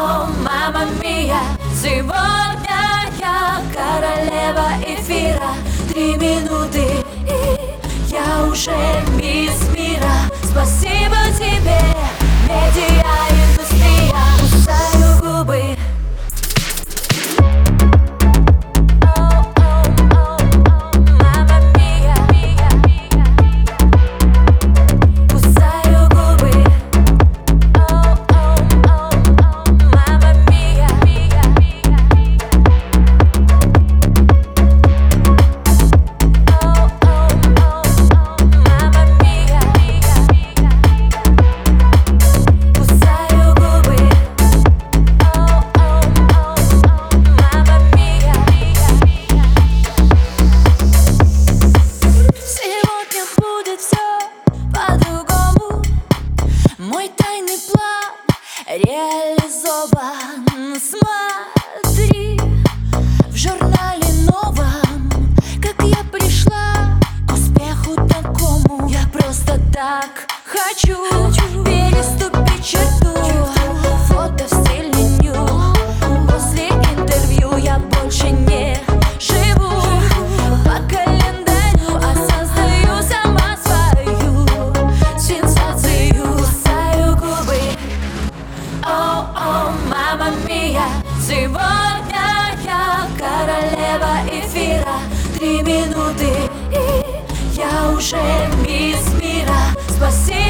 Мама мия, сегодня я королева эфира Три минуты и я уже так хочу. Переступить черту. Фото в После интервью я больше не живу. По календарю создаю сама свою сенсацию. Кусаю губы. О-о, мама мия. Сегодня я королева эфира. Три минуты и я уже мисс você.